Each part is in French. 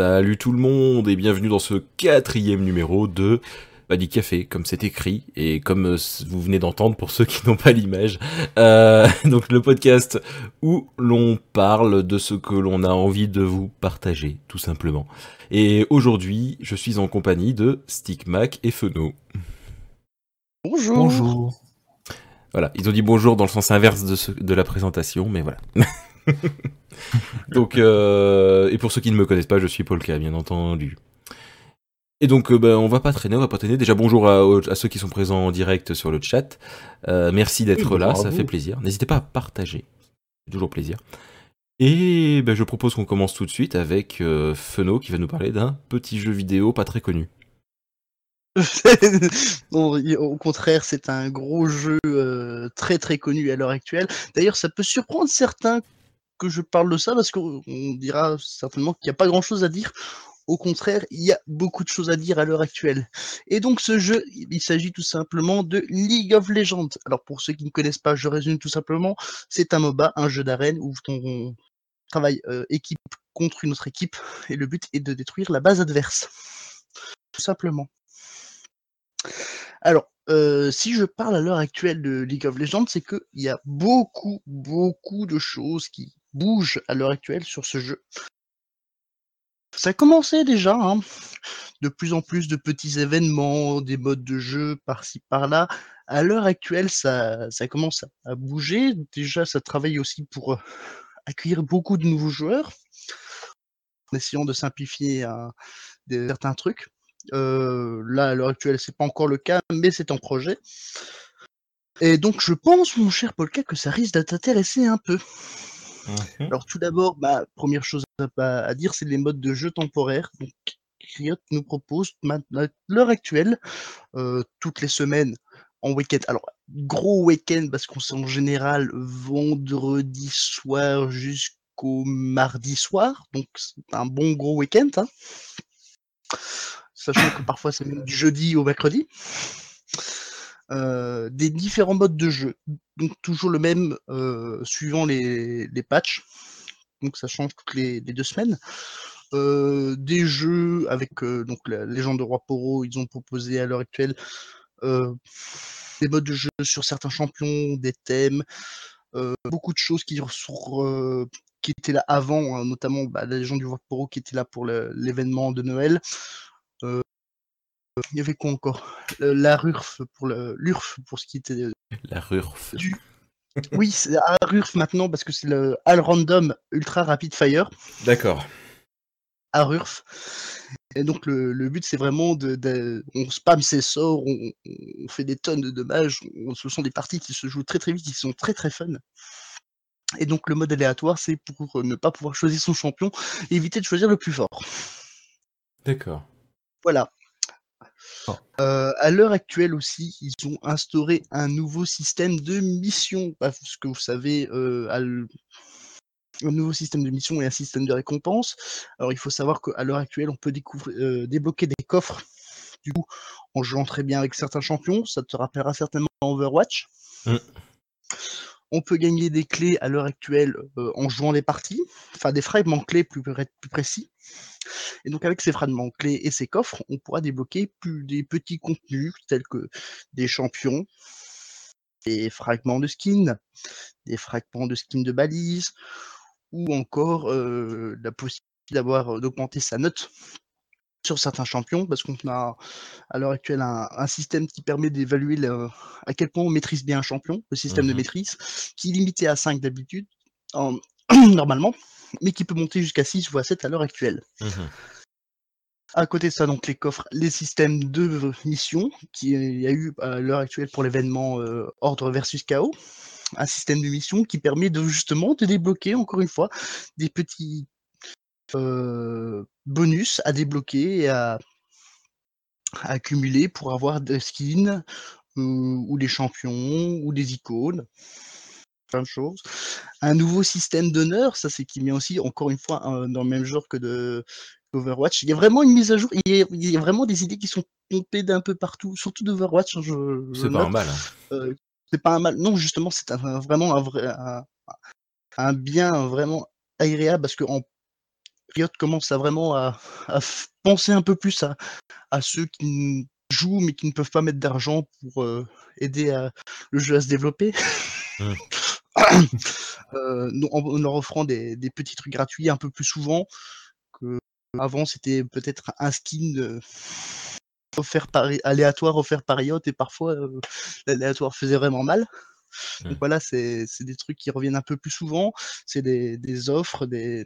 Salut tout le monde et bienvenue dans ce quatrième numéro de Badi Café, comme c'est écrit et comme euh, vous venez d'entendre pour ceux qui n'ont pas l'image. Euh, donc le podcast où l'on parle de ce que l'on a envie de vous partager, tout simplement. Et aujourd'hui, je suis en compagnie de Stickmac et Feno. Bonjour. Bonjour. Voilà, ils ont dit bonjour dans le sens inverse de, ce- de la présentation, mais voilà. donc, euh, et pour ceux qui ne me connaissent pas, je suis Polka, bien entendu. Et donc, euh, ben, on va pas traîner, on va pas traîner. Déjà, bonjour à, ceux qui sont présents en direct sur le chat. Euh, merci d'être Oui, là, ça fait plaisir. N'hésitez pas à partager, c'est toujours plaisir. Et ben, je propose qu'on commence tout de suite avec euh, Feno qui va nous parler d'un petit jeu vidéo pas très connu. Non, au contraire, c'est un gros jeu euh, très très connu à l'heure actuelle. D'ailleurs, ça peut surprendre certains que je parle de ça parce qu'on on dira certainement qu'il n'y a pas grand chose à dire. Au contraire, il y a beaucoup de choses à dire à l'heure actuelle. Et donc, ce jeu, il s'agit tout simplement de League of Legends. Alors, pour ceux qui ne connaissent pas, je résume tout simplement c'est un MOBA, un jeu d'arène où on travaille euh, équipe contre une autre équipe et le but est de détruire la base adverse. Tout simplement. Alors, euh, si je parle à l'heure actuelle de League of Legends, c'est qu'il y a beaucoup, beaucoup de choses qui bougent à l'heure actuelle sur ce jeu. Ça commençait déjà, hein, de plus en plus de petits événements, des modes de jeu par-ci par-là. À l'heure actuelle, ça, ça commence à, bouger. Déjà, ça travaille aussi pour euh, accueillir beaucoup de nouveaux joueurs, en essayant de simplifier des- certains trucs. Euh, là, à l'heure actuelle, c'est pas encore le cas, mais c'est en projet. Et donc, je pense, mon cher Polka, que ça risque de t'intéresser un peu. Alors, tout d'abord, bah, première chose à, dire, c'est les modes de jeu temporaires. Donc, Riot nous propose à l'heure actuelle, euh, toutes les semaines, en week-end. Alors, gros week-end, parce qu'on sait en général vendredi soir jusqu'au mardi soir. Donc, c'est un bon gros week-end. hein. Sachant que parfois, c'est même du jeudi au mercredi. Euh, des différents modes de jeu. Donc, toujours le même, euh, suivant les, les patchs. Donc, ça change toutes les, deux semaines. Euh, des jeux avec donc la légende de roi Poro, ils ont proposé à l'heure actuelle des modes de jeu sur certains champions, des thèmes, beaucoup de choses qui, qui étaient là avant, hein, notamment bah, la légende du roi Poro qui était là pour l'événement de Noël. Euh, il y avait quoi encore? Euh, La RURF pour le l'URF pour ce qui était La RURF. du. Oui, c'est à RURF maintenant parce que c'est le All Random Ultra Rapid Fire. D'accord. à Rurf. Et donc le, le but c'est vraiment de, de- on spam ses sorts, on, on fait des tonnes de dommages, on- ce sont des parties qui se jouent très très vite, qui sont très très fun. Et donc le mode aléatoire c'est pour ne pas pouvoir choisir son champion et éviter de choisir le plus fort. D'accord. Voilà. Oh. Euh, à l'heure actuelle aussi, ils ont instauré un nouveau système de mission. Parce que vous savez, euh, à l- un nouveau système de mission et un système de récompense. Alors il faut savoir qu'à l'heure actuelle, on peut découvrir, euh, débloquer des coffres. Du coup, en jouant très bien avec certains champions, ça te rappellera certainement Overwatch. Mm. On peut gagner des clés à l'heure actuelle euh, en jouant les parties, enfin des fragments clés plus précis. Et donc avec ces fragments clés et ces coffres, on pourra débloquer plus des petits contenus tels que des champions, des fragments de skins, des fragments de skins de balises, ou encore euh, la possibilité d'avoir euh, d'augmenter sa note sur certains champions, parce qu'on a à l'heure actuelle un, un système qui permet d'évaluer à quel point on maîtrise bien un champion, le système de Mhm. maîtrise, qui est limité à 5 d'habitude, en- normalement, mais qui peut monter jusqu'à 6 voire 7 à l'heure actuelle. Mhm. À côté de ça, donc les coffres, les systèmes de mission qui il y a eu à l'heure actuelle pour l'événement euh, Ordre versus Chaos, un système de mission qui permet de justement de débloquer encore une fois des petits euh, bonus à débloquer et à, à accumuler pour avoir des skins euh, ou des champions ou des icônes plein de choses. Un nouveau système d'honneur, ça c'est qui met aussi encore une fois dans le même genre que de Overwatch. Il y a vraiment une mise à jour, il y a, il y a vraiment des idées qui sont pompées d'un peu partout, surtout d'Overwatch. hein, je, je C'est pas un mal. hein. Euh, c'est pas un mal. Non, justement, c'est un- vraiment un vrai, un, un bien vraiment agréable parce que en Riot commence à vraiment à, penser un peu plus à, à ceux qui jouent mais qui ne peuvent pas mettre d'argent pour aider le jeu à se développer. Mmh. en, leur offrant des, petits trucs gratuits un peu plus souvent que avant c'était peut-être un skin offert par aléatoire offert par Riot et parfois l'aléatoire faisait vraiment mal. Donc mmh. voilà, c'est des trucs qui reviennent un peu plus souvent. C'est des, offres, des,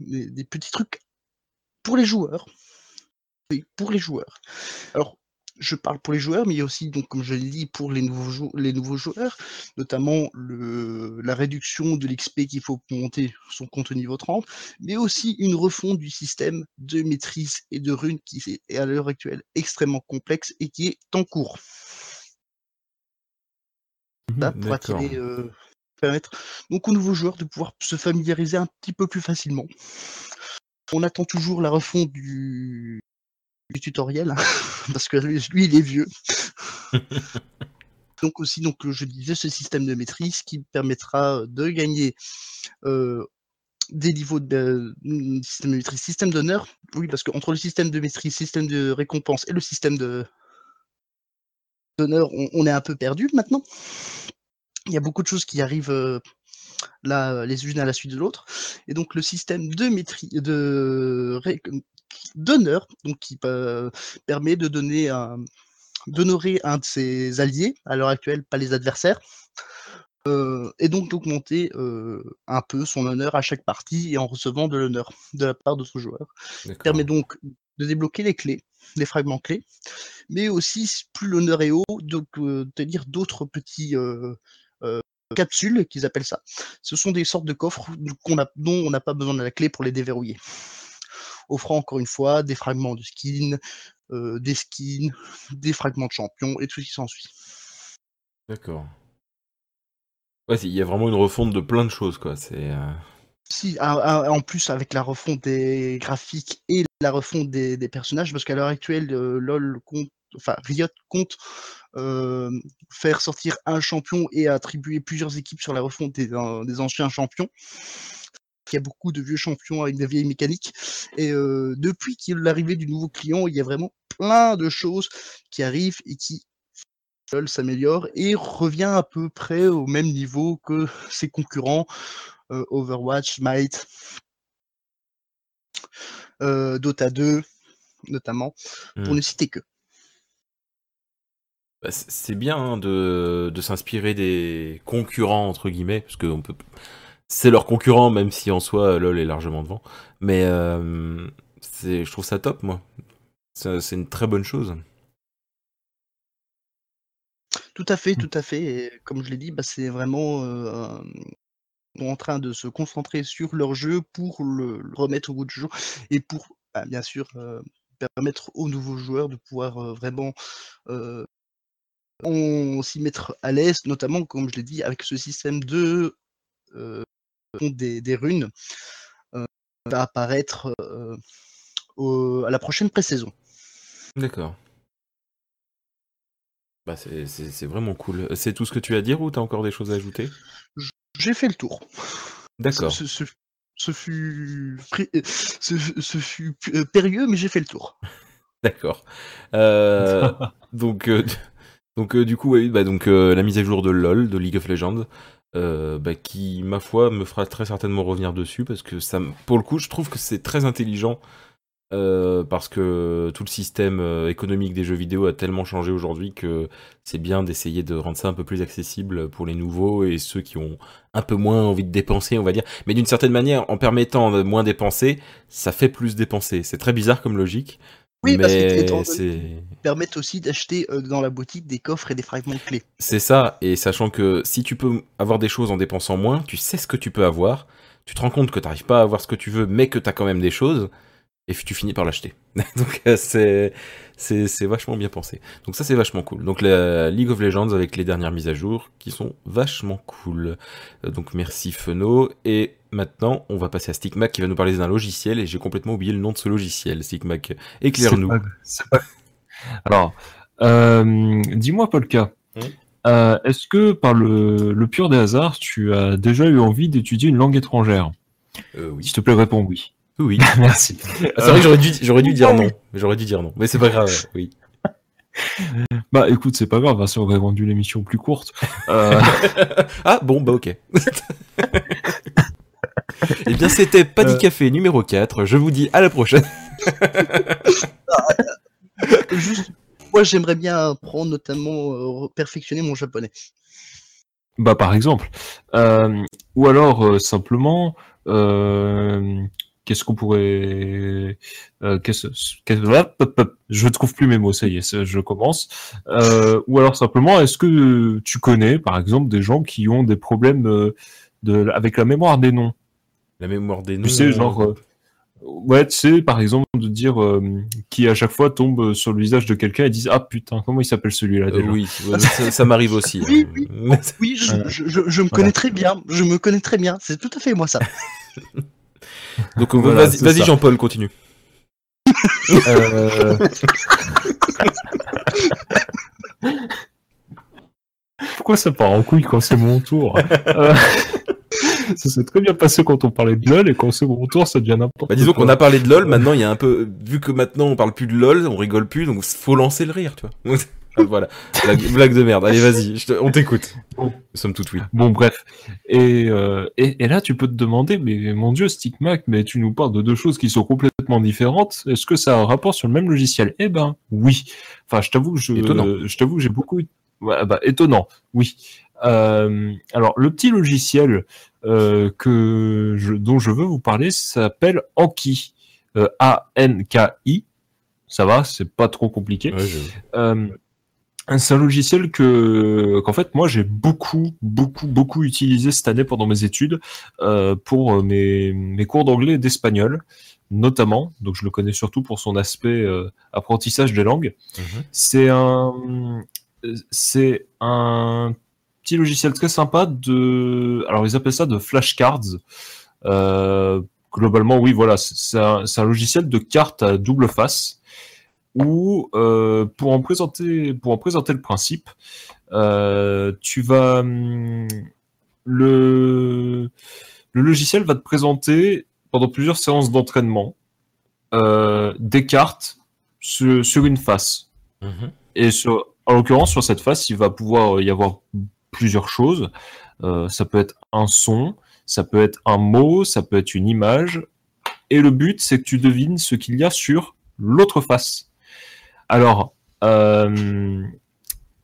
des, petits trucs pour les joueurs. pour les joueurs. Alors, je parle pour les joueurs, mais il y a aussi, donc, comme je l'ai dit, pour les nouveaux, les nouveaux joueurs, notamment le, la réduction de l'XP qu'il faut monter son compte au niveau 30, mais aussi une refonte du système de maîtrise et de runes qui est à l'heure actuelle extrêmement complexe et qui est en cours. Mmh pour attirer, euh, permettre donc aux nouveaux joueurs de pouvoir se familiariser un petit peu plus facilement. On attend toujours la refonte du, du tutoriel, parce que lui, il est vieux. donc aussi, donc je disais, ce système de maîtrise qui permettra de gagner euh, des niveaux de euh, système de maîtrise, système d'honneur. Oui, parce qu'entre le système de maîtrise, système de récompense et le système de d'honneur, on, est un peu perdu maintenant. Il y a beaucoup de choses qui arrivent euh, là, les unes à la suite de l'autre. Et donc le système de maîtrise, de d'honneur, donc qui permet de donner un, d'honorer un de ses alliés, à l'heure actuelle pas les adversaires, euh, et donc d'augmenter euh, un peu son honneur à chaque partie et en recevant de l'honneur de la part de son joueur. Permet donc de débloquer les clés, les fragments clés, mais aussi plus l'honneur est haut, donc euh, dire d'autres petits capsules qu'ils appellent ça. Ce sont des sortes de coffres a, dont on n'a pas besoin de la clé pour les déverrouiller offrant encore une fois des fragments de skins, euh, des skins, des fragments de champions et tout ce qui s'ensuit. D'accord. Ouais, il y a vraiment une refonte de plein de choses, quoi. C'est. Euh, si, en plus avec la refonte des graphiques et la refonte des, personnages, parce qu'à l'heure actuelle, euh, LOL compte, enfin Riot compte faire sortir un champion et attribuer plusieurs équipes sur la refonte des anciens champions il y a beaucoup de vieux champions avec des vieilles mécaniques. Et euh, depuis l'arrivée du nouveau client, il y a vraiment plein de choses qui arrivent et qui s'améliorent et revient à peu près au même niveau que ses concurrents euh, Overwatch, Might, euh, Dota 2 notamment, pour mmh. ne citer que. Bah, c'est bien hein, de, de s'inspirer des concurrents entre guillemets, parce qu'on peut c'est leur concurrent, même si en soi LoL est largement devant. Mais euh, je trouve ça top, moi. C'est une très bonne chose. Tout à fait, tout à fait. Et comme je l'ai dit, bah, c'est vraiment euh, en train de se concentrer sur leur jeu pour le, remettre au goût du jour et pour, bah, bien sûr, euh, permettre aux nouveaux joueurs de pouvoir vraiment s'y mettre à l'aise, notamment, comme je l'ai dit, avec ce système de des, runes euh, va apparaître euh, à la prochaine pré-saison. D'accord. Bah c'est vraiment cool. C'est tout ce que tu as à dire ou tu as encore des choses à ajouter? J'ai fait le tour. D'accord. Ce, fut, ce, fut euh, périlleux, mais j'ai fait le tour. D'accord. donc, donc du coup, bah, donc, la mise à jour de LoL, de League of Legends. Euh, bah, qui, ma foi, me fera très certainement revenir dessus parce que ça, pour le coup, je trouve que c'est très intelligent euh, parce que tout le système euh, économique des jeux vidéo a tellement changé aujourd'hui que c'est bien d'essayer de rendre ça un peu plus accessible pour les nouveaux et ceux qui ont un peu moins envie de dépenser, on va dire. Mais d'une certaine manière, en permettant de moins dépenser, ça fait plus dépenser. C'est très bizarre comme logique, oui, parce qu'ils permettent aussi d'acheter euh, dans la boutique des coffres et des fragments clés. C'est ça, et sachant que si tu peux avoir des choses en dépensant moins, tu sais ce que tu peux avoir, tu te rends compte que tu n'arrives pas à avoir ce que tu veux, mais que tu as quand même des choses, et tu finis par l'acheter. Donc euh, c'est c'est vachement bien pensé. Donc ça c'est vachement cool. Donc la League of Legends avec les dernières mises à jour qui sont vachement cool. Euh, donc merci Feno et maintenant on va passer à Stickmac qui va nous parler d'un logiciel et j'ai complètement oublié le nom de ce logiciel. Stickmac, éclaire-nous. Alors euh, dis-moi Polka. Est-ce que par le, le, pur des hasards, tu as déjà eu envie d'étudier une langue étrangère? Oui. S'il te plaît, réponds oui. Oui. Merci. Ah, c'est vrai que j'aurais dû, j'aurais dû dire non. Mais j'aurais dû dire non. Mais c'est pas grave. Oui. Bah écoute, c'est pas grave, si on aurait rendu l'émission plus courte. Euh, Ah bon, bah ok. Eh bien, c'était Pas Euh. Café numéro 4. Je vous dis à la prochaine. Juste, moi, j'aimerais bien apprendre, notamment, euh, perfectionner mon japonais. bah par exemple. Euh, ou alors euh, simplement, euh, qu'est-ce qu'on pourrait... euh, qu'est-ce, qu'est-ce- hop, hop, hop, je trouve plus mes mots, ça y est, je commence. Euh, ou alors simplement, est-ce que tu connais, par exemple, des gens qui ont des problèmes euh, de, avec la mémoire des noms? La mémoire des noms. Tu sais, genre... euh, Ouais, tu sais, par exemple, de dire euh, qui à chaque fois tombe sur le visage de quelqu'un et disent Ah putain, comment il s'appelle celui-là Euh, déjà? oui, ça, ça m'arrive aussi. Oui, hein. oui. Mais- Oui, je, je, je, je me connais très bien. Je me connais très bien. C'est tout à fait moi ça. Donc Voilà, vas-y. Jean-Paul, continue. Euh, Pourquoi ça part en couille quand c'est mon tour Euh, Ça s'est très bien passé quand on parlait de LOL et quand c'est mon tour, ça devient n'importe Bah, disons qu'on a parlé de LOL, maintenant il y a un peu, vu que maintenant on parle plus de LOL, on rigole plus, donc faut lancer le rire, tu vois. Voilà, blague, blague de merde. Allez, vas-y, on t'écoute. Bon. Nous sommes tout oui. Bon, bref. Et, euh, et, et là, tu peux te demander, mais mon dieu, Stickmac, mais tu nous parles de deux choses qui sont complètement différentes. Est-ce que ça a un rapport sur le même logiciel? Eh ben, oui. Enfin, je t'avoue, je, je t'avoue, j'ai beaucoup. Ouais, bah, étonnant, oui. Euh, alors, le petit logiciel euh, que je, dont je veux vous parler s'appelle Anki. A-N-K-I. Ça va, c'est pas trop compliqué. Ouais, je- c'est un logiciel que qu'en fait moi j'ai beaucoup beaucoup beaucoup utilisé cette année pendant mes études euh, pour euh, mes, mes cours d'anglais et d'espagnol notamment. Donc je le connais surtout pour son aspect euh, apprentissage des langues. Mhm. c'est un c'est un petit logiciel très sympa de alors ils appellent ça de flashcards. Euh, globalement oui voilà c'est c'est un, c'est un logiciel de cartes à double face où euh, pour en présenter pour en présenter le principe euh, tu vas hum, le le logiciel va te présenter pendant plusieurs séances d'entraînement euh, des cartes sur, sur une face Mhm. et sur, en l'occurrence, sur cette face, il va pouvoir y avoir plusieurs choses. Euh, ça peut être un son, ça peut être un mot, ça peut être une image. Et le but, c'est que tu devines ce qu'il y a sur l'autre face. Alors, euh,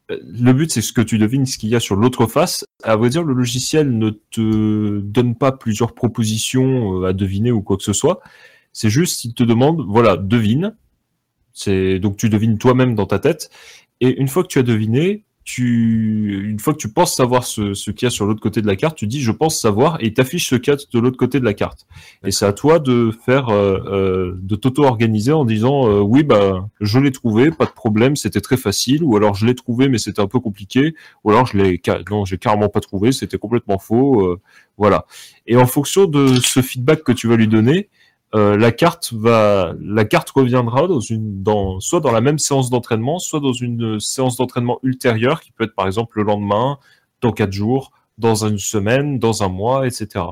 le but, c'est ce que tu devines ce qu'il y a sur l'autre face. À vrai dire, le logiciel ne te donne pas plusieurs propositions euh, à deviner ou quoi que ce soit. C'est juste, il te demande, voilà, devine. Donc tu devines toi-même dans ta tête. Et une fois que tu as deviné, tu, une fois que tu penses savoir ce, ce qu'il y a sur l'autre côté de la carte, tu dis je pense savoir et il t'affiche ce qu'il y a de l'autre côté de la carte. Et c'est à toi de faire, euh, euh, de t'auto-organiser en disant euh, oui bah je l'ai trouvé, pas de problème, c'était très facile, ou alors je l'ai trouvé mais c'était un peu compliqué, ou alors je l'ai, non j'ai carrément pas trouvé, c'était complètement faux, euh, voilà. Et en fonction de ce feedback que tu vas lui donner, euh, la carte va, la carte reviendra dans une, dans, soit dans la même séance d'entraînement, soit dans une séance d'entraînement ultérieure qui peut être par exemple le lendemain, dans quatre jours, dans une semaine, dans un mois, etc.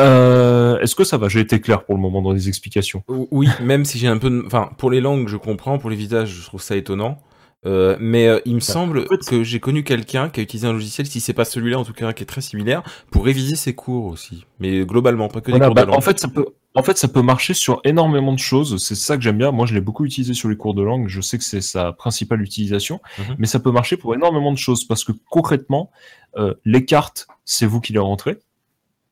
Euh, Est-ce que ça va? J'ai été clair pour le moment dans les explications. Oui, même si j'ai un peu de... Enfin, pour les langues, je comprends, pour les visages, je trouve ça étonnant. Euh, mais euh, il me semble fait- que j'ai connu quelqu'un qui a utilisé un logiciel, si c'est pas celui-là en tout cas, qui est très similaire, pour réviser ses cours aussi. Mais globalement, pas que des Voilà, cours bah, de langue. en fait, ça peut, en fait, ça peut marcher sur énormément de choses. C'est ça que j'aime bien. Moi, je l'ai beaucoup utilisé sur les cours de langue. Je sais que c'est sa principale utilisation, Mhm. mais ça peut marcher pour énormément de choses parce que concrètement, euh, les cartes, c'est vous qui les rentrez.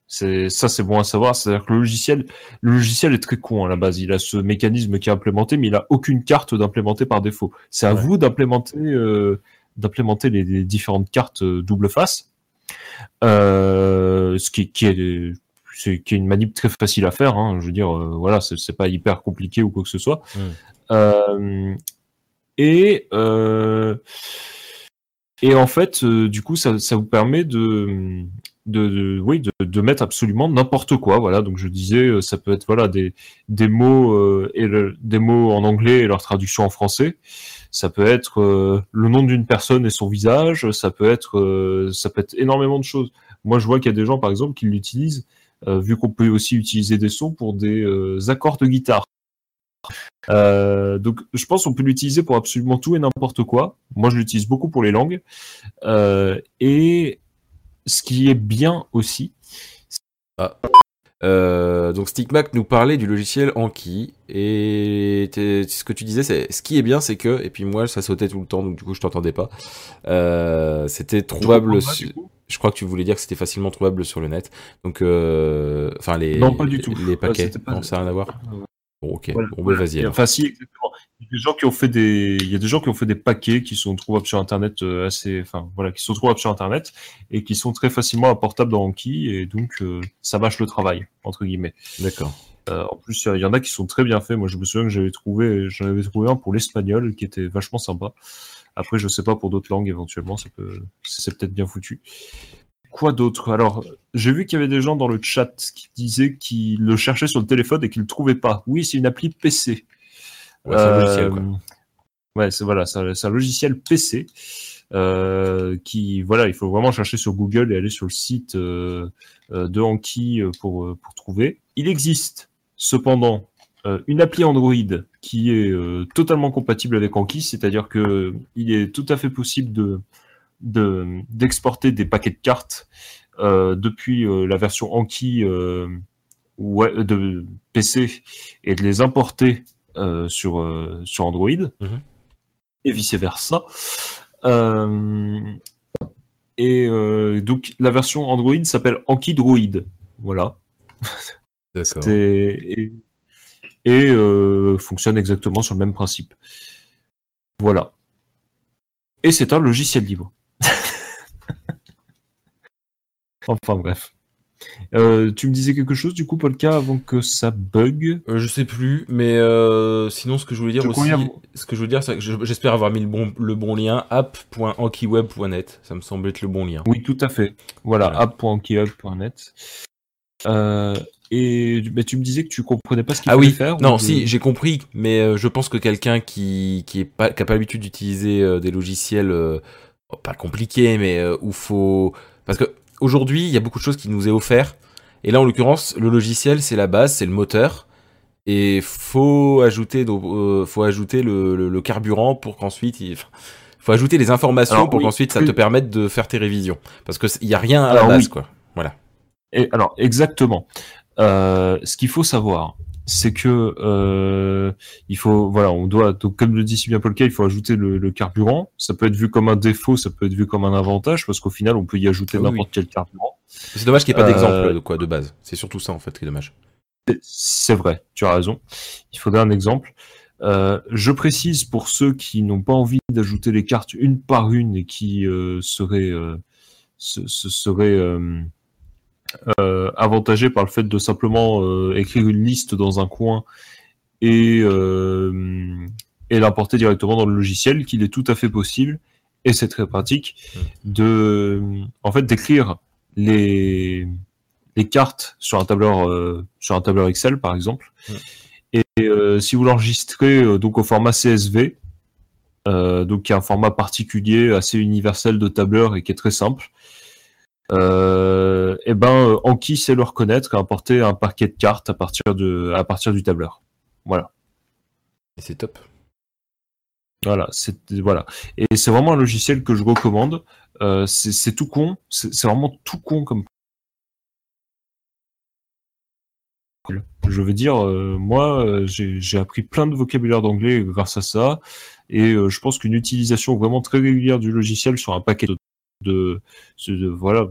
C'est ça, c'est bon à savoir. C'est-à-dire que le logiciel, le logiciel est très con à la base. Il a ce mécanisme qui est implémenté, mais il a aucune carte d'implémenter par défaut. C'est à Ouais. vous d'implémenter, euh, d'implémenter les, les différentes cartes euh, double face. Euh, ce qui, qui est c'est qui est une manip très facile à faire. Hein. Je veux dire, euh, voilà, c'est pas hyper compliqué ou quoi que ce soit. Mm. Euh, et euh, et en fait, euh, du coup, ça, ça vous permet de de, de- oui de, de mettre absolument n'importe quoi. Voilà, donc je disais, ça peut être voilà des des mots et le- des mots en anglais et leur traduction en français. Ça peut être euh, le nom d'une personne et son visage. Ça peut être euh, ça peut être énormément de choses. Moi, je vois qu'il y a des gens, par exemple, qui l'utilisent vu qu'on peut aussi utiliser des sons pour des euh, accords de guitare. Euh, donc, je pense qu'on peut l'utiliser pour absolument tout et n'importe quoi. Moi, je l'utilise beaucoup pour les langues. Euh, et ce qui est bien aussi, Euh, donc Stickmac nous parlait du logiciel Anki et ce que tu disais, c'est ce qui est bien, c'est que et puis moi ça sautait tout le temps, donc du coup je t'entendais pas. Euh, c'était trouvable. comprends Je crois que tu voulais dire que c'était facilement trouvable sur le net. Donc euh, enfin les Non, pas du tout. les paquets. pas- Non, ça n'a rien à voir. Bon ok. Voilà, bon bah vas-y. Enfin, si, exactement. Il y a des gens qui ont fait des, il y a des gens qui ont fait des paquets qui sont trouvables sur Internet euh, assez, enfin, voilà, qui sont trouvables sur Internet et qui sont très facilement apportables dans Anki et donc euh, ça mâche le travail entre guillemets. D'accord. Euh, en plus, il y en a qui sont très bien faits. Moi, je me souviens que j'avais trouvé, j'en avais trouvé un pour l'espagnol qui était vachement sympa. Après, je sais pas pour d'autres langues éventuellement, ça peut, c'est peut-être bien foutu. Quoi d'autre? Alors, j'ai vu qu'il y avait des gens dans le chat qui disaient qu'ils le cherchaient sur le téléphone et qu'ils le trouvaient pas. Oui, c'est une appli PC. Ouais, c'est un logiciel, quoi. Euh, Ouais, c'est voilà, c'est un, logiciel PC euh, qui, voilà, il faut vraiment chercher sur Google et aller sur le site euh, de Anki pour pour trouver. Il existe cependant une appli Android qui est euh, totalement compatible avec Anki, c'est-à-dire que il est tout à fait possible de de d'exporter des paquets de cartes euh, depuis euh, la version Anki euh, ouais, de PC et de les importer euh, sur euh, sur Android Mhm. et vice versa. Euh, et euh, donc la version Android s'appelle Anki Droid. Voilà. D'accord. Et, et, euh, fonctionne exactement sur le même principe. Voilà. Et c'est un logiciel libre. enfin bref. Euh, tu me disais quelque chose du coup, Polka, avant que ça bug? Euh, je sais plus, mais euh, sinon ce que je voulais dire Je aussi, ce que je voulais dire, c'est que je- j'espère avoir mis le bon, le bon lien app.ankiweb.net. Ça me semble être le bon lien. Oui, tout à fait. Voilà, Voilà. app.ankiweb.net. Et mais tu me disais que tu comprenais pas ce qu'il Ah fallait oui, faire non, si j'ai compris, mais euh, je pense que quelqu'un qui qui est pas qui a pas l'habitude d'utiliser euh, des logiciels euh, pas compliqués, mais euh, où faut parce que aujourd'hui il y a beaucoup de choses qui nous est offert, et là en l'occurrence le logiciel c'est la base, c'est le moteur, et faut ajouter donc, euh, faut ajouter le, le, le carburant pour qu'ensuite il faut ajouter les informations Alors, pour oui, qu'ensuite ça te permette de faire tes révisions, parce que il y a rien à Alors, la base oui. quoi. Voilà. Et alors, exactement. Euh, ce qu'il faut savoir, c'est que euh, il faut, voilà, on doit, donc comme le dit si bien Polka, il faut ajouter le, le carburant. Ça peut être vu comme un défaut, ça peut être vu comme un avantage, parce qu'au final, on peut y ajouter Oui, n'importe quel carburant. C'est dommage qu'il n'y ait pas Euh, d'exemple de quoi de base. C'est surtout ça en fait qui est dommage. C'est- C'est vrai, tu as raison. Il faudrait un exemple. Euh, je précise pour ceux qui n'ont pas envie d'ajouter les cartes une par une et qui euh, seraient, euh, se, se seraient euh, avantagés par le fait de simplement euh, écrire une liste dans un coin et, euh, et l'importer directement dans le logiciel, qu'il est tout à fait possible et c'est très pratique de, en fait, d'écrire les les cartes sur un tableur sur un tableur Excel par exemple. Mm. Et si vous l'enregistrez donc au format CSV, donc qui est un format particulier, assez universel de tableur et qui est très simple, euh, et ben euh, Anki sait le reconnaître et importer un paquet de cartes à partir de à partir du tableur. Voilà. Et c'est top. Voilà, c'est voilà, et c'est vraiment un logiciel que je recommande. Euh, c'est tout con, c'est vraiment tout con comme. Je veux dire, euh, moi, euh, j'ai appris plein de vocabulaire d'anglais grâce à ça, et euh, je pense qu'une utilisation vraiment très régulière du logiciel sur un paquet de, de, de- voilà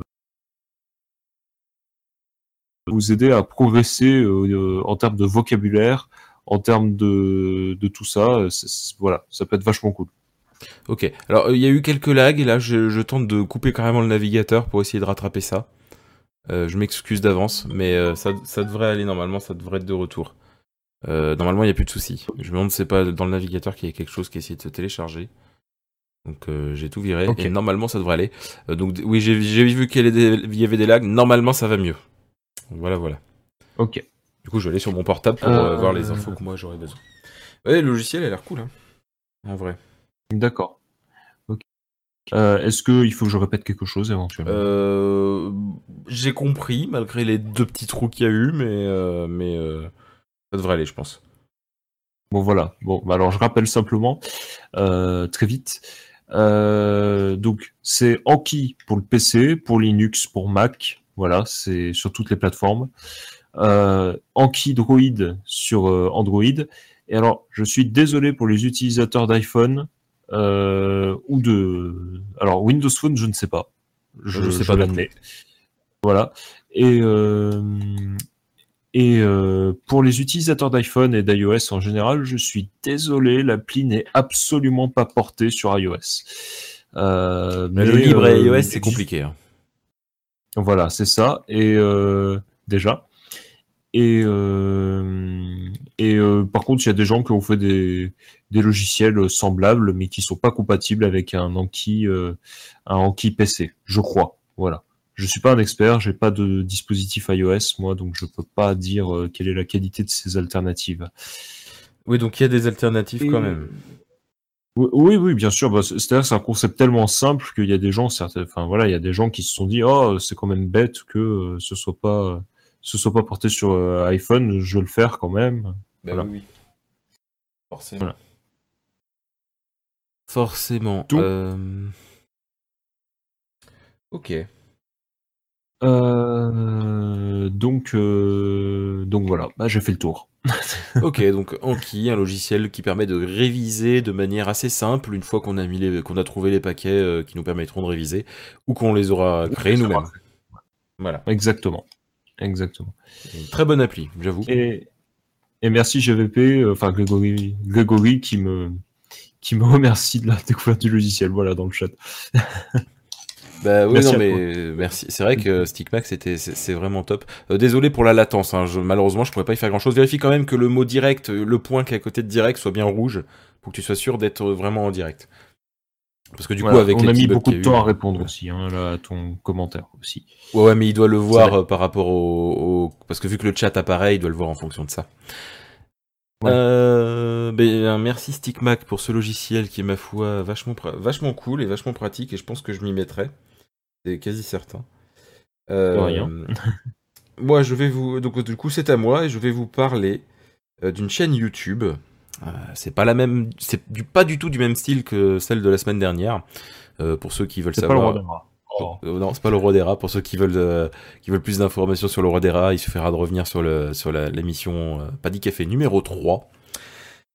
vous aider à progresser euh, euh, en termes de vocabulaire, en termes de, de tout ça. c'est- voilà, ça peut être vachement cool. Ok. Alors euh, il y a eu quelques lags et là je, je tente de couper carrément le navigateur pour essayer de rattraper ça. Euh, je m'excuse d'avance, mais euh, ça, ça devrait aller normalement, ça devrait être de retour. Euh, normalement il n'y a plus de soucis. Je me demande c'est pas dans le navigateur qu'il y a quelque chose qui essaie de se télécharger. Donc euh, j'ai tout viré Ok. et normalement ça devrait aller. Euh, donc oui j'ai vu qu'il y avait des lags. Normalement ça va mieux. Donc, voilà voilà. Ok. Du coup je vais aller sur mon portable pour euh, voir les infos que moi j'aurais besoin. Ouais le logiciel a l'air cool hein. En vrai. D'accord. Ok. Euh, Est-ce qu'il faut que je répète quelque chose éventuellement? Euh, J'ai compris, malgré les deux petits trous qu'il y a eu, mais, euh, mais euh, ça devrait aller, je pense. Bon voilà. Bon, bah alors je rappelle simplement euh, très vite. Euh, donc c'est Anki pour le PC, pour Linux, pour Mac. Voilà, c'est sur toutes les plateformes. Euh, Anki Droid sur euh, Android. Et alors, je suis désolé pour les utilisateurs d'iPhone euh, ou de. Alors Windows Phone, je ne sais pas. Je sais pas l'admets. Voilà. Et et pour les utilisateurs d'iPhone et d'iOS en général, je suis désolé, l'appli n'est absolument pas portée sur iOS. Mais le libre et iOS, c'est compliqué. hein. Voilà, c'est ça. Et euh, déjà. Et, euh, et euh, par contre, il y a des gens qui ont fait des, des logiciels semblables, mais qui sont pas compatibles avec un Anki, euh, un Anki PC, je crois. Voilà. Je suis pas un expert, j'ai pas de dispositif iOS moi, donc je peux pas dire euh, quelle est la qualité de ces alternatives. Oui, donc il y a des alternatives quand même. Oui, oui, oui, bien sûr. Bah, c'est- C'est-à-dire que c'est un concept tellement simple qu'il y a des gens, certains, enfin voilà, il y a des gens qui se sont dit, oh, c'est quand même bête que euh, ce soit pas, ce soit pas porté sur euh, iPhone. Je vais le faire quand même. Voilà. oui, oui. Forcément. Voilà. Forcément. Tout. euh, Ok. Euh, donc, euh, donc voilà, bah, j'ai fait le tour. Ok, donc Anki, un logiciel qui permet de réviser de manière assez simple une fois qu'on a mis les, qu'on a trouvé les paquets euh, qui nous permettront de réviser ou qu'on les aura créés nous-mêmes. Voilà. Exactement, exactement. Une très bonne appli, j'avoue. Et, et merci GVP, enfin Grégory, Grégory qui me, qui me remercie de la découverte du logiciel. Voilà dans le chat. Bah oui, Merci non mais merci. C'est vrai que StickMac c'était c'est vraiment top. Euh, désolé pour la latence. Hein. Je, malheureusement, je pourrais pas y faire grand chose. Vérifie quand même que le mot direct, euh, le point qui est à côté de direct, soit bien rouge pour que tu sois sûr d'être vraiment en direct. Parce que du Voilà, coup, avec on a mis beaucoup de eu- temps à répondre aussi, hein, là, à ton commentaire aussi. Ouais, ouais, mais il doit le voir euh, par rapport au, au- Parce que vu que le chat apparaît, il doit le voir en fonction de ça. Ouais. Euh, ben, merci StickMac pour ce logiciel qui est, ma foi, vachement, vachement cool et vachement pratique, et je pense que je m'y mettrai. C'est quasi certain. Euh, rien. moi, je vais vous. Donc, du coup, c'est à moi, et je vais vous parler euh, d'une chaîne YouTube. Euh, c'est pas la même. C'est du, pas du tout du même style que celle de la semaine dernière. Pour ceux qui veulent C'est pas le savoir. roi d'un rat. Oh. Non, c'est pas le roi des rats. Pour ceux qui veulent, euh, qui veulent plus d'informations sur le roi des rats, il suffira de revenir sur, le, sur la- l'émission euh, Paddy Café numéro 3.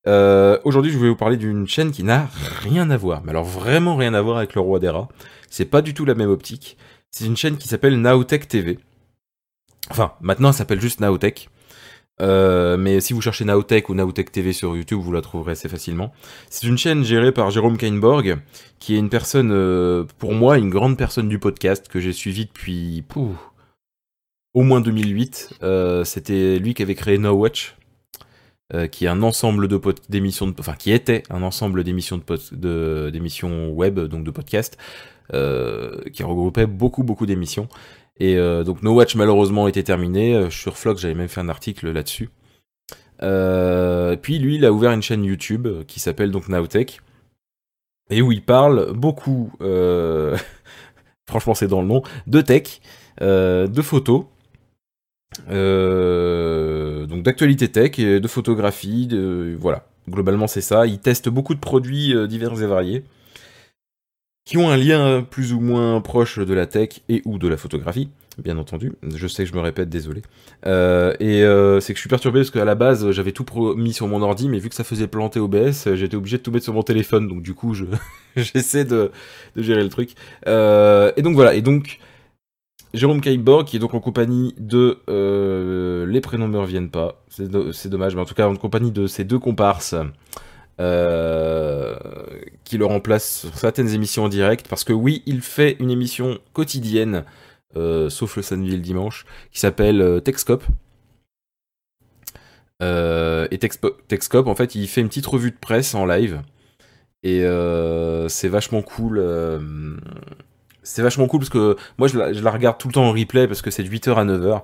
Euh, Aujourd'hui, je vais vous parler d'une chaîne qui n'a rien à voir, mais alors vraiment rien à voir avec le roi des rats. C'est pas du tout la même optique. C'est une chaîne qui s'appelle Naotech TV. Enfin, maintenant, elle s'appelle juste Naotech. Euh, mais si vous cherchez Naotech ou Naotech TV sur YouTube, vous la trouverez assez facilement. C'est une chaîne gérée par Jérôme Kainborg, qui est une personne, euh, pour moi, une grande personne du podcast que j'ai suivi depuis au moins 2008. Euh, C'était lui qui avait créé No Watch, qui est un ensemble d'émissions, enfin qui était un ensemble d'émissions de, d'émissions web, donc de podcasts, qui regroupait beaucoup beaucoup d'émissions. Et euh, donc No Watch malheureusement était terminé. Euh, Sur Flock, j'avais même fait un article là-dessus. Euh, puis lui, il a ouvert une chaîne YouTube euh, qui s'appelle donc Nowtech et où il parle beaucoup, euh, franchement c'est dans le nom, de tech, euh, de photos, euh, donc d'actualité tech, de photographie, de, voilà. Globalement c'est ça. Il teste beaucoup de produits euh, divers et variés qui ont un lien plus ou moins proche de la tech et ou de la photographie, bien entendu. Je sais que je me répète, désolé. Euh, et euh, c'est que je suis perturbé parce qu'à la base j'avais tout mis sur mon ordi, mais vu que ça faisait planter OBS, j'étais obligé de tout mettre sur mon téléphone, donc du coup je j'essaie de, gérer le truc. Euh, et donc voilà, et donc Jérôme Kaiborg qui est donc en compagnie de les prénoms me reviennent pas, c'est do- c'est dommage, mais en tout cas en compagnie de ces deux comparses. Euh, qui le remplacent sur certaines émissions en direct parce que oui il fait une émission quotidienne euh, sauf le samedi et le dimanche qui s'appelle euh, euh, et Techscope, en fait, il fait une petite revue de presse en live. Et c'est vachement cool. Euh, c'est vachement cool parce que moi je la, regarde tout le temps en replay parce que c'est de 8h à 9h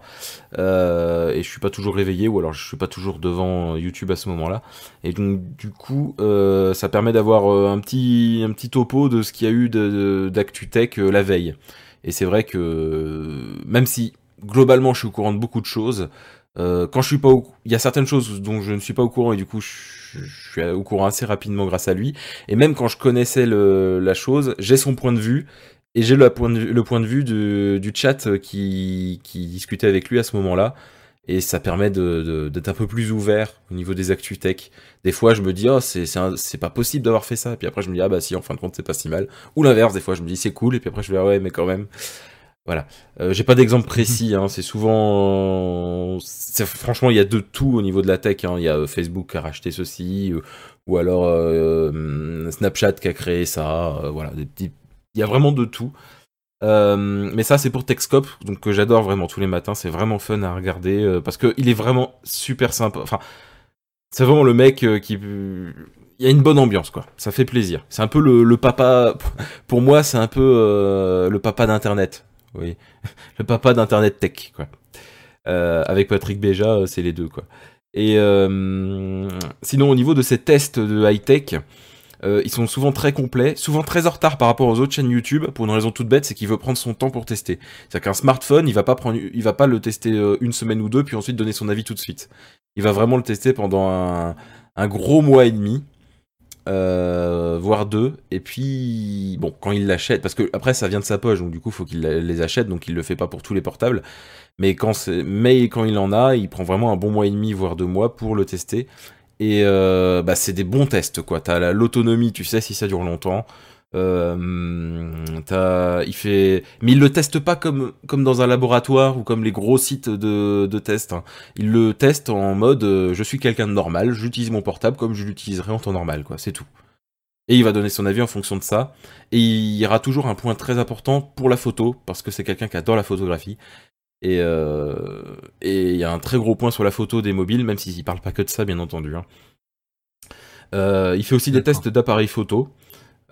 euh, et je suis pas toujours réveillé ou alors je suis pas toujours devant YouTube à ce moment-là. Et donc du coup euh, ça permet d'avoir euh, un petit un petit topo de ce qu'il y a eu d'ActuTech euh, la veille. Et c'est vrai que euh, même si globalement je suis au courant de beaucoup de choses euh, quand je suis pas au... il y a certaines choses dont je ne suis pas au courant et du coup je, je suis au courant assez rapidement grâce à lui. Et même quand je connaissais le, la chose j'ai son point de vue et j'ai le point de le point de vue du, du chat euh, qui, qui discutait avec lui à ce moment-là. Et ça permet d'être un peu plus ouvert au niveau des actus tech. Des fois, je me dis, oh, c'est pas possible d'avoir fait ça. Puis après, je me dis, ah bah si, en fin de compte, c'est pas si mal. Ou l'inverse, des fois, je me dis, c'est cool. Et puis après, je me dis, ah ouais, mais quand même. Voilà. Euh, J'ai pas d'exemple précis. Hein. C'est souvent. Franchement, il y a de tout au niveau de la tech. Hein. Il y a euh, Facebook qui a racheté ceci. euh, Ou alors Snapchat qui a créé ça. voilà, des petits il y a vraiment de tout. Euh, mais ça, c'est pour Techscope, donc que j'adore vraiment tous les matins. C'est vraiment fun à regarder euh, parce que il est vraiment super sympa. Enfin, c'est vraiment le mec euh, qui. Il y a une bonne ambiance, quoi. Ça fait plaisir. C'est un peu le, papa. Pour moi, c'est un peu le papa d'Internet. Oui, le papa d'Internet Tech, quoi. Avec Patrick Béja, c'est les deux, quoi. Et sinon, au niveau de ces tests de high tech, euh, ils sont souvent très complets, souvent très en retard par rapport aux autres chaînes YouTube, pour une raison toute bête, c'est qu'il veut prendre son temps pour tester. C'est-à-dire qu'un smartphone, il va pas prendre, il va pas le tester euh, une semaine ou deux, puis ensuite donner son avis tout de suite. Il va vraiment le tester pendant un, gros mois et demi, euh, voire deux, et puis bon, quand il l'achète, parce que après ça vient de sa poche, donc du coup faut qu'il les achète, donc il le fait pas pour tous les portables, mais quand mais quand il en a, il prend vraiment un bon mois et demi, voire deux mois pour le tester. Et euh, bah, c'est des bons tests, quoi. T'as la- l'autonomie, tu sais si ça dure longtemps. Euh, il fait, mais il le teste pas comme comme dans un laboratoire ou comme les gros sites de, de tests. hein. Il le teste en mode, euh, je suis quelqu'un de normal, j'utilise mon portable comme je l'utiliserais en temps normal, quoi. C'est tout. Et il va donner son avis en fonction de ça. Et il y aura toujours un point très important pour la photo, parce que c'est quelqu'un qui adore la photographie. Et euh, et il y a un très gros point sur la photo des mobiles, même s'il parle pas que de ça, bien entendu. hein. Euh, il fait aussi des tests d'appareils photo.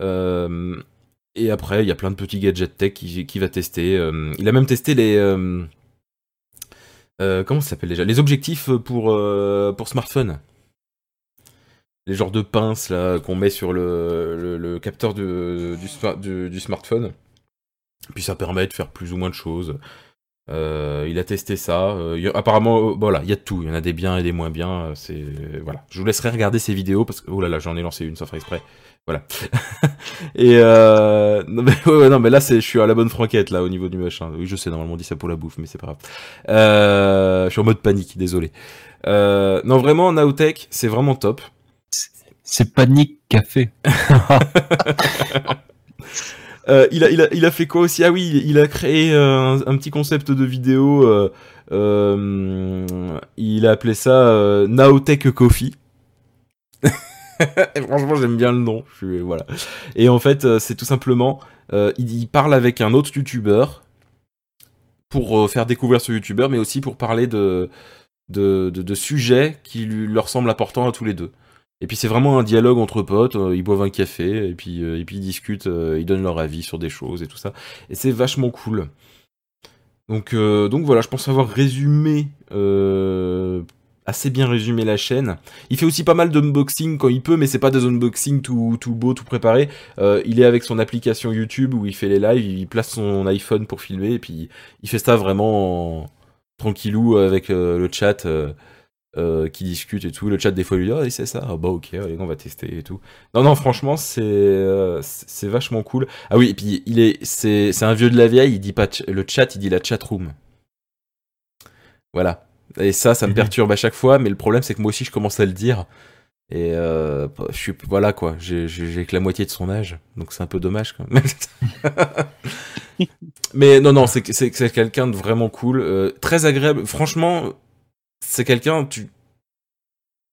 Euh, et après, il y a plein de petits gadgets tech qu'il qui va tester. Il a même testé les. comment ça s'appelle déjà? Les objectifs pour, pour smartphone. Les genres de pinces là qu'on met sur le, le, le capteur du, du smartphone. Puis ça permet de faire plus ou moins de choses. Euh, il a testé ça. Euh, a- apparemment, euh, voilà, il y a de tout. Il y en a des biens et des moins bien. euh, C'est voilà. Je vous laisserai regarder ces vidéos parce que oh là là, j'en ai lancé une sans faire exprès. Voilà. et non, mais, ouais, ouais, non mais là c'est, je suis à la bonne franquette là au niveau du machin. Oui, je sais normalement on dit ça pour la bouffe, mais c'est pas grave. Je suis en mode panique, désolé. Non vraiment, Nowtech, c'est vraiment top. C'est Panique Café. Euh, il, a, fait quoi aussi? Ah oui, il, a créé euh, un, petit concept de vidéo. euh, il a appelé ça Nowtech Coffee. Franchement, j'aime bien le nom. Je suis, voilà. Et en fait, c'est tout simplement, il, parle avec un autre youtubeur pour faire découvrir ce youtubeur, mais aussi pour parler de, de sujets qui lui, leur semblent importants à tous les deux. Et puis c'est vraiment un dialogue entre potes, euh, ils boivent un café et puis, euh, ils discutent, euh, ils donnent leur avis sur des choses et tout ça. Et c'est vachement cool. Donc, voilà, je pense avoir résumé, assez bien résumé la chaîne. Il fait aussi pas mal d'unboxing quand il peut, mais c'est pas des unboxings tout, beau, tout préparé. Il est avec son application YouTube où il fait les lives, il place son iPhone pour filmer et puis il fait ça vraiment en- tranquillou avec le chat. Euh, qui discute et tout. Le chat, des fois, lui dit, ah, c'est ça. Ah, bah, ok, allez, on va tester et tout. Non, non, franchement, c'est, euh, c'est vachement cool. Ah oui, et puis, il est, c'est, c'est un vieux de la vieille, il dit pas, le chat, il dit la chat room. Voilà. Et ça, ça me Mhm. perturbe à chaque fois, mais le problème, c'est que moi aussi, je commence à le dire. Et euh, je suis, voilà quoi, j'ai que la moitié de son âge, donc c'est un peu dommage quand même. Mais non, non, c'est que- c'est que c'est quelqu'un de vraiment cool, euh, très agréable. Franchement, c'est quelqu'un, tu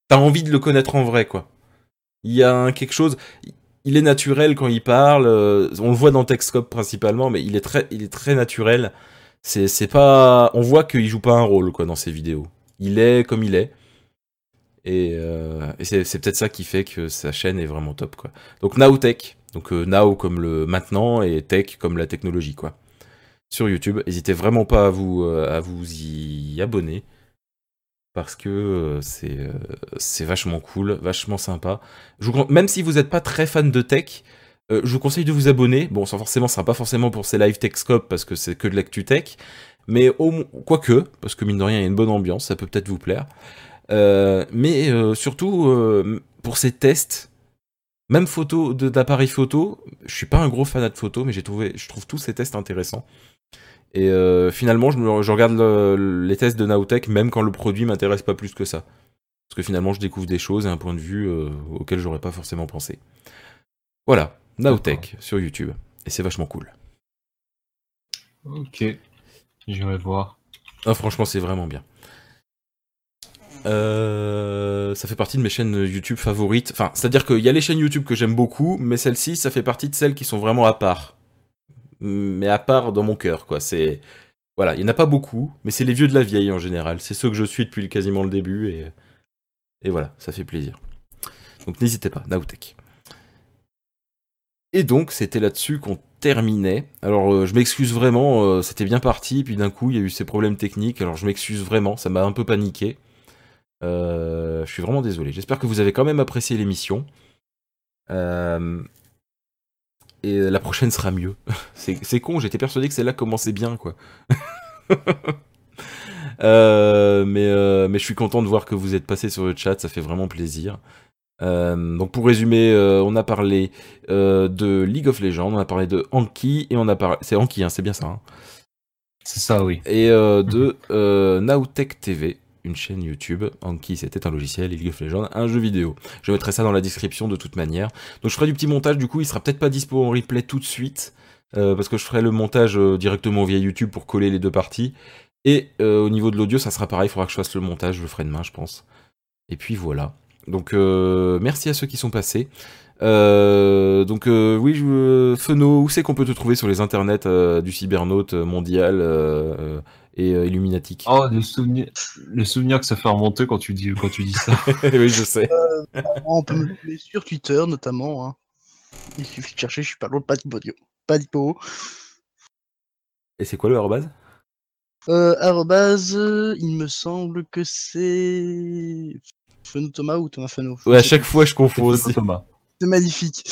as envie de le connaître en vrai, quoi. Il y a un- quelque chose. Il est naturel quand il parle. euh, on le voit dans Techscope principalement, mais il est très, il est très naturel. C'est, pas. On voit qu'il joue pas un rôle, quoi, dans ses vidéos. Il est comme il est. Et, euh, c'est, peut-être ça qui fait que sa chaîne est vraiment top, quoi. Donc Nowtech, Donc euh, now comme le maintenant et tech comme la technologie, quoi. Sur YouTube, n'hésitez vraiment pas à vous, à vous y abonner parce que euh, c'est euh, c'est vachement cool, vachement sympa. Même si vous n'êtes pas très fan de tech, euh, je vous conseille de vous abonner. Bon, ça forcément, ce sera pas forcément pour ces live Techscope parce que c'est que de l'actu tech, mais quoique, parce que mine de rien, il y a une bonne ambiance, ça peut peut-être vous plaire. Mais surtout pour ces tests, même photo d'appareil photo, je suis pas un gros fanat de photo, mais j'ai trouvé, je trouve tous ces tests intéressants. Et euh, finalement, je, me, je regarde le- les tests de Nowtech même quand le produit m'intéresse pas plus que ça. Parce que finalement, je découvre des choses et un point de vue euh, auquel j'aurais pas forcément pensé. Voilà, Nowtech sur YouTube. Et c'est vachement cool. Ok. J'irai voir. Ah, franchement, c'est vraiment bien. Euh, ça fait partie de mes chaînes YouTube favorites. Enfin, c'est-à-dire qu'il y a les chaînes YouTube que j'aime beaucoup, mais celle-ci, ça fait partie de celles qui sont vraiment à part. Mais à part dans mon cœur, quoi. C'est voilà, il y en a pas beaucoup, mais c'est les vieux de la vieille en général. C'est ceux que je suis depuis quasiment le début et et voilà, ça fait plaisir. Donc n'hésitez pas, Nowtech. Et donc, c'était là-dessus qu'on terminait. Alors, euh, je m'excuse vraiment, euh, c'était bien parti, puis d'un coup, il y a eu ces problèmes techniques. Alors, je m'excuse vraiment, ça m'a un peu paniqué. Euh, je suis vraiment désolé. J'espère que vous avez quand même apprécié l'émission. Euh, et la prochaine sera mieux. c'est con, j'étais persuadé que celle-là commençait bien, quoi. Euh, mais, euh, mais je suis content de voir que vous êtes passé sur le chat, ça fait vraiment plaisir. Euh, donc pour résumer, euh, on a parlé euh, de League of Legends, on a parlé de Anki et on a parlé, c'est Anki, hein, c'est bien ça. hein. C'est ça, oui. et euh, de euh, Nowtech TV, une chaîne YouTube. Anki, c'était un logiciel, League of Legends, un jeu vidéo. Je mettrai ça dans la description de toute manière. Donc je ferai du petit montage, du coup, il sera peut-être pas dispo en replay tout de suite, euh, parce que je ferai le montage euh, directement via YouTube pour coller les deux parties. Et euh, au niveau de l'audio, ça sera pareil, il faudra que je fasse le montage, je le ferai demain, je pense. Et puis voilà. Donc euh, merci à ceux qui sont passés. Donc oui, je, Feno, où c'est qu'on peut te trouver sur les internets du cybernaute mondial et euh, Illuminatique Oh, le souvenir, le souvenir que ça fait remonter quand tu dis, quand tu dis ça. Oui, je sais. On peut me trouver sur Twitter notamment. hein. Il suffit de chercher, je suis pas loin de Padipodio. Padipo. Et c'est quoi le arrobase? Euh, arrobase, euh, il me semble que c'est. Feno Thomas ou Thomas Feno Ouais, à chaque fois je confonds aussi. Thomas. C'est magnifique.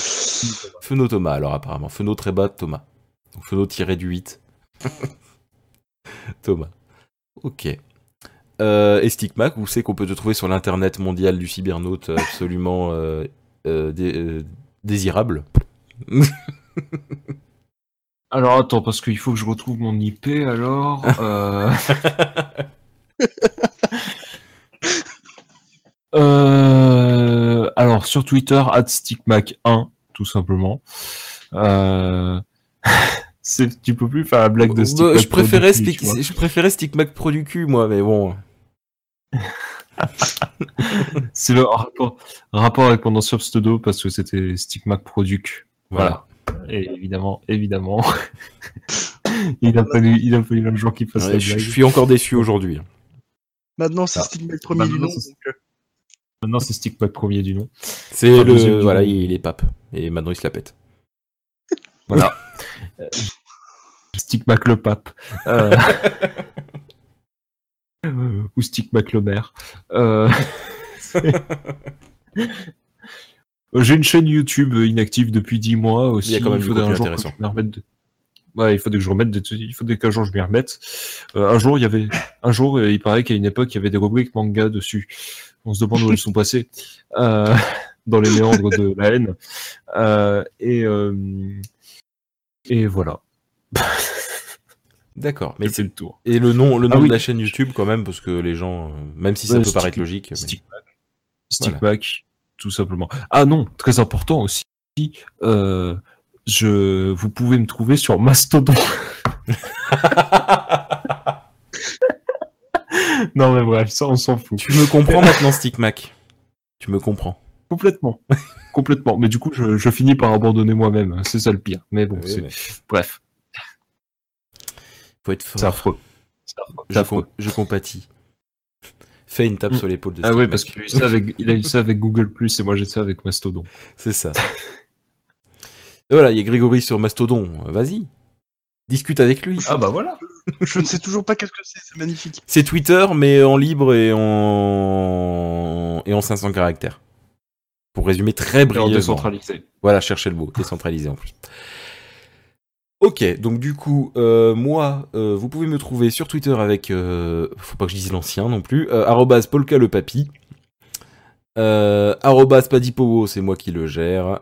Feno Thomas, alors apparemment. Feno très bas Thomas. Donc Feno tiré du 8. Thomas. Ok. Euh, et Stickmac, où c'est qu'on peut te trouver sur l'internet mondial du cybernaute absolument euh, dé- euh, désirable Alors attends, parce qu'il faut que je retrouve mon IP alors. alors sur Twitter, stickmac1, tout simplement. C'est- tu peux plus faire la blague de Bah, Stickmac. je, préférais Pro du cul, Stick- je préférais Stickmac Pro du cul, moi, mais bon. C'est le rapport, rapport avec mon ancien pseudo parce que c'était Stickmac Produc. Voilà. Et évidemment, évidemment. il, a fallu, il a fallu un jour qu'il fasse Ouais, la je, blague. je suis encore déçu aujourd'hui. Maintenant, c'est Ah. Stigma le premier du nom. donc, euh, Maintenant, c'est Stickmac premier du nom. C'est Enfin, le. Voilà, il est pape. Et maintenant il se la pète. Voilà. Euh, Stickmac le pape. Euh, Ou Stickmac le maire. Euh, J'ai une chaîne YouTube inactive depuis 10 mois aussi. Il y a quand même du faudrait un jour que je m'y remette de- Ouais, il faudrait que je remette des... il faudrait qu'un jour je m'y remette. Euh, un jour, il y avait, un jour, il paraît qu'à une époque, il y avait des rubriques manga dessus. On se demande où elles sont passées, euh, dans les méandres de la haine. Euh, et, euh, et voilà. D'accord. Mais c'est le tour. Et le nom, le nom Ah oui. de la chaîne YouTube quand même, parce que les gens, euh, même si ça Ouais, peut Stick- paraître logique, mais- Stickmac. Stickmac, tout simplement. Ah non, très important aussi. Euh, je, vous pouvez me trouver sur Mastodon. non mais bref, ça on s'en fout. tu me comprends maintenant, Stickmac Tu me comprends? Complètement. Complètement. Mais du coup, je, je finis par abandonner moi-même. C'est ça le pire. Mais bon, Oui, c'est- mais bref, faut être fort. c'est affreux. C'est affreux. C'est Je, affreux. com- je compatis. Fais une tape Mm. sur l'épaule de Ah oui, parce qu'il a eu ça avec, il a eu ça avec Google Plus et moi j'ai ça avec Mastodon. C'est ça. Et voilà, il y a Grégory sur Mastodon. Vas-y. Discute avec lui. Ah bah voilà. Je ne sais toujours pas qu'est-ce que c'est, c'est magnifique. C'est Twitter, mais en libre et en, et en 500 caractères. Pour résumer très brièvement. décentralisé. Voilà, cherchez le mot, décentralisé en plus. Ok, donc du coup, euh, moi, euh, vous pouvez me trouver sur Twitter avec, euh, faut pas que je dise l'ancien non plus, euh, arrobase Padipowo, c'est moi qui le gère,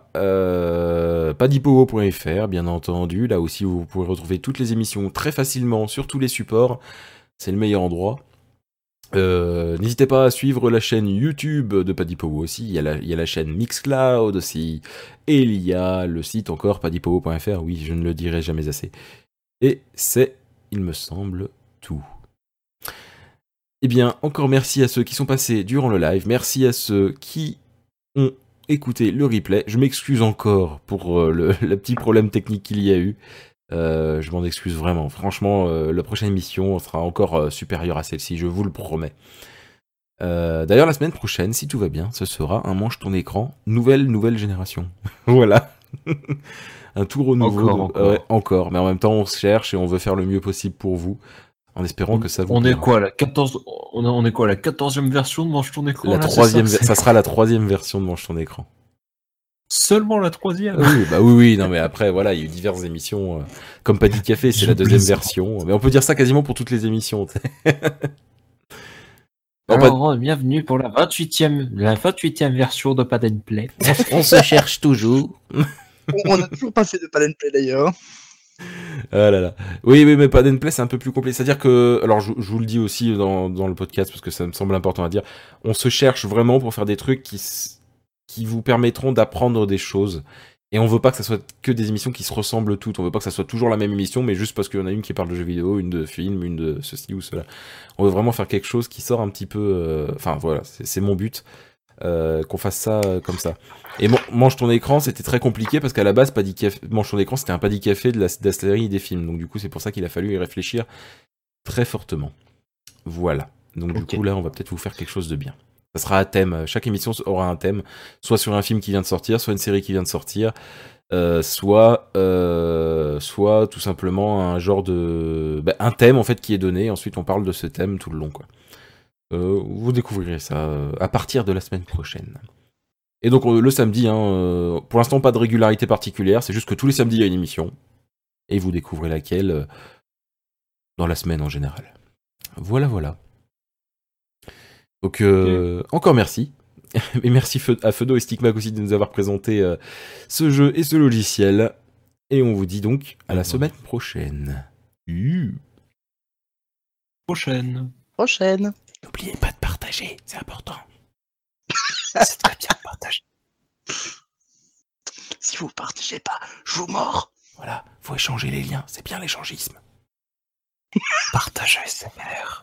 padipowo.fr, bien entendu, là aussi vous pouvez retrouver toutes les émissions très facilement sur tous les supports, c'est le meilleur endroit. Euh, N'hésitez pas à suivre la chaîne YouTube de Padipowo aussi. Il y, a la, chaîne Mixcloud aussi. Et il y a le site encore padipowo.fr. Oui, je ne le dirai jamais assez. Et c'est, il me semble, tout. Eh bien, encore merci à ceux qui sont passés durant le live. Merci à ceux qui ont écouté le replay. Je m'excuse encore pour euh, le petit problème technique qu'il y a eu. Euh, je m'en excuse vraiment. Franchement, euh, la prochaine émission sera encore euh, supérieure à celle-ci, je vous le promets. D'ailleurs, la semaine prochaine, si tout va bien, ce sera un manche ton écran, nouvelle, nouvelle génération. voilà. un tour au nouveau. Encore, de- encore. Mais en même temps, on se cherche et on veut faire le mieux possible pour vous, en espérant que ça vous On est quoi la 14 on, est- quoi la 14e version de Mange ton écran La là, troisième, ça, ça sera la troisième version de manche ton écran. Seulement la troisième. Oui, bah oui, oui, non mais après, voilà, il y a eu diverses émissions, euh, comme Pas dit Café, c'est la deuxième version, mais on peut dire ça quasiment pour toutes les émissions. Bon, Alors, bienvenue pour la 28e, la 28e version de Pad Play. on se cherche toujours. On- On a toujours pas fait de Pad Play d'ailleurs. Ah là là. Oui, oui, mais pas Play, c'est un peu plus complet. C'est-à-dire que, alors je, je vous le dis aussi dans, dans le podcast parce que ça me semble important à dire, on se cherche vraiment pour faire des trucs qui, qui vous permettront d'apprendre des choses. Et on veut pas que ça soit que des émissions qui se ressemblent toutes. On veut pas que ça soit toujours la même émission, mais juste parce qu'il y en a une qui parle de jeux vidéo, une de film, une de ceci ou cela. On veut vraiment faire quelque chose qui sort un petit peu. euh, Enfin voilà, c'est mon but. euh, qu'on fasse ça euh, comme ça. Et mon- mange ton écran, c'était très compliqué parce qu'à la base, Café, mange ton écran, c'était un Paddy Café de la, de la série des films. Donc du coup, c'est pour ça qu'il a fallu y réfléchir très fortement. Voilà. Donc du coup, là, on va peut-être vous faire quelque chose de bien. Ça sera un thème. Chaque émission aura un thème, soit sur un film qui vient de sortir, soit une série qui vient de sortir, euh, soit, euh, soit tout simplement un genre de, bah, un thème en fait qui est donné. Ensuite, on parle de ce thème tout le long, quoi. Euh, vous découvrirez ça à partir de la semaine prochaine. Et donc le samedi, hein, pour l'instant pas de régularité particulière, c'est juste que tous les samedis il y a une émission et vous découvrez laquelle dans la semaine en général. Voilà, voilà. Donc euh, encore merci. Et merci Feu- à Feudo et Stickmac aussi de nous avoir présenté euh, ce jeu et ce logiciel. Et on vous dit donc à la semaine prochaine. Prochaine. Prochaine. N'oubliez pas de partager, c'est important. C'est très bien de partager. Si vous partagez pas, je vous mords. Voilà, faut échanger les liens, c'est bien l'échangisme. Partage ASMR.